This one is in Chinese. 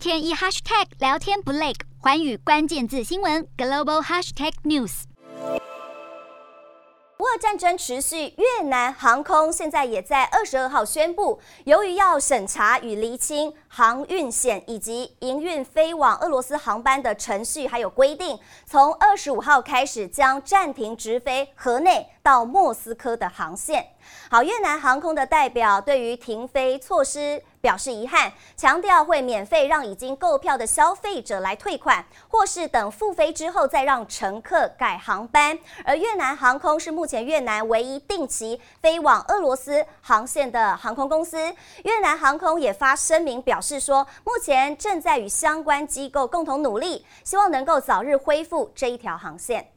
天一 hashtag 聊天不累，环宇关键字新闻 global hashtag news。俄乌战争持续，越南航空现在也在二十二号宣布，由于要审查与厘清航运险以及营运飞往俄罗斯航班的程序还有规定，从二十五号开始将暂停直飞河内到莫斯科的航线。好，越南航空的代表对于停飞措施表示遗憾，强调会免费让已经购票的消费者来退款，或是等复飞之后再让乘客改航班。而越南航空是目前越南唯一定期飞往俄罗斯航线的航空公司。越南航空也发声明表示说，目前正在与相关机构共同努力，希望能够早日恢复这一条航线。